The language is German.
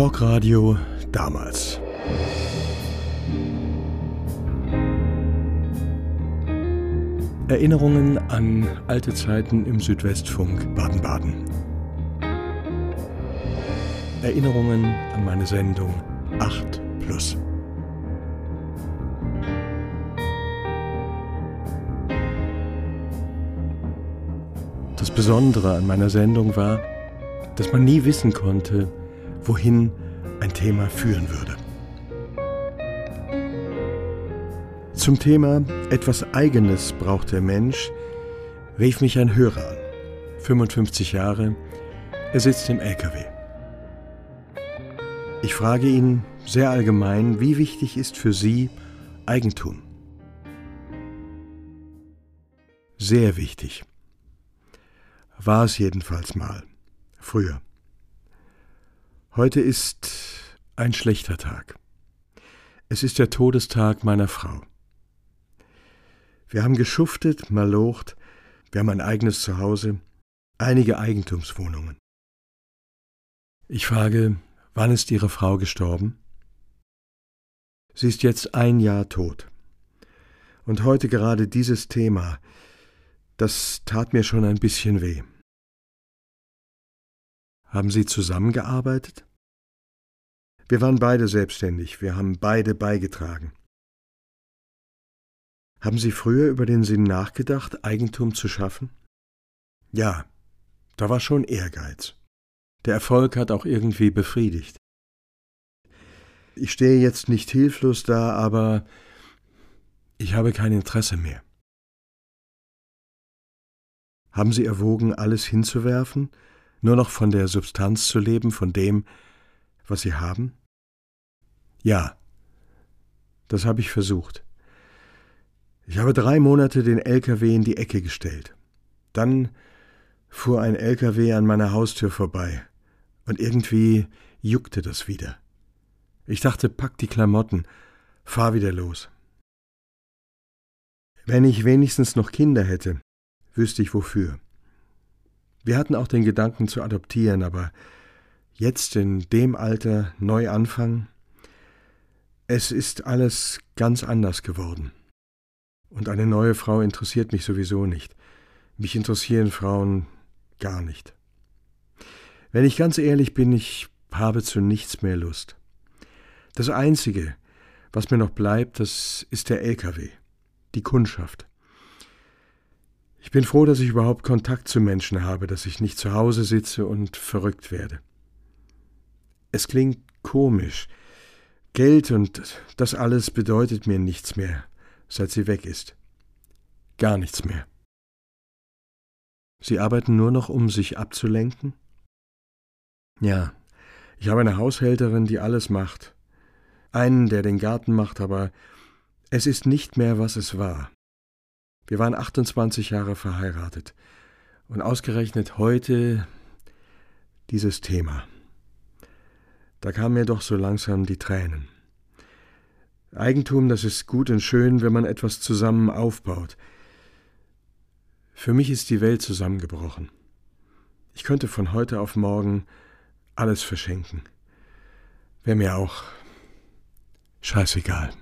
Talkradio damals. Erinnerungen an alte Zeiten im Südwestfunk Baden-Baden. Erinnerungen an meine Sendung 8 Plus. Das Besondere an meiner Sendung war, dass man nie wissen konnte, wohin ein Thema führen würde. Zum Thema Etwas Eigenes braucht der Mensch rief mich ein Hörer an. 55 Jahre, er sitzt im LKW. Ich frage ihn sehr allgemein, wie wichtig ist für Sie Eigentum? Sehr wichtig. War es jedenfalls mal. Früher. Heute ist ein schlechter Tag. Es ist der Todestag meiner Frau. Wir haben geschuftet, malocht, wir haben ein eigenes Zuhause, einige Eigentumswohnungen. Ich frage, wann ist Ihre Frau gestorben? Sie ist jetzt ein Jahr tot. Und heute gerade dieses Thema, das tat mir schon ein bisschen weh. Haben Sie zusammengearbeitet? Wir waren beide selbstständig, wir haben beide beigetragen. Haben Sie früher über den Sinn nachgedacht, Eigentum zu schaffen? Ja, da war schon Ehrgeiz. Der Erfolg hat auch irgendwie befriedigt. Ich stehe jetzt nicht hilflos da, aber ich habe kein Interesse mehr. Haben Sie erwogen, alles hinzuwerfen, nur noch von der Substanz zu leben, von dem, was Sie haben? Ja, das habe ich versucht. Ich habe drei Monate den LKW in die Ecke gestellt. Dann fuhr ein LKW an meiner Haustür vorbei, und irgendwie juckte das wieder. Ich dachte, pack die Klamotten, fahr wieder los. Wenn ich wenigstens noch Kinder hätte, wüsste ich wofür. Wir hatten auch den Gedanken zu adoptieren, aber jetzt in dem Alter neu anfangen, es ist alles ganz anders geworden. Und eine neue Frau interessiert mich sowieso nicht. Mich interessieren Frauen gar nicht. Wenn ich ganz ehrlich bin, ich habe zu nichts mehr Lust. Das Einzige, was mir noch bleibt, das ist der LKW, die Kundschaft. Ich bin froh, dass ich überhaupt Kontakt zu Menschen habe, dass ich nicht zu Hause sitze und verrückt werde. Es klingt komisch. Geld und das alles bedeutet mir nichts mehr, seit sie weg ist. Gar nichts mehr. Sie arbeiten nur noch, um sich abzulenken? Ja, ich habe eine Haushälterin, die alles macht. Einen, der den Garten macht, aber es ist nicht mehr, was es war. Wir waren 28 Jahre verheiratet. Und ausgerechnet heute dieses Thema. Da kamen mir doch so langsam die Tränen. Eigentum, das ist gut und schön, wenn man etwas zusammen aufbaut. Für mich ist die Welt zusammengebrochen. Ich könnte von heute auf morgen alles verschenken. Wäre mir auch scheißegal.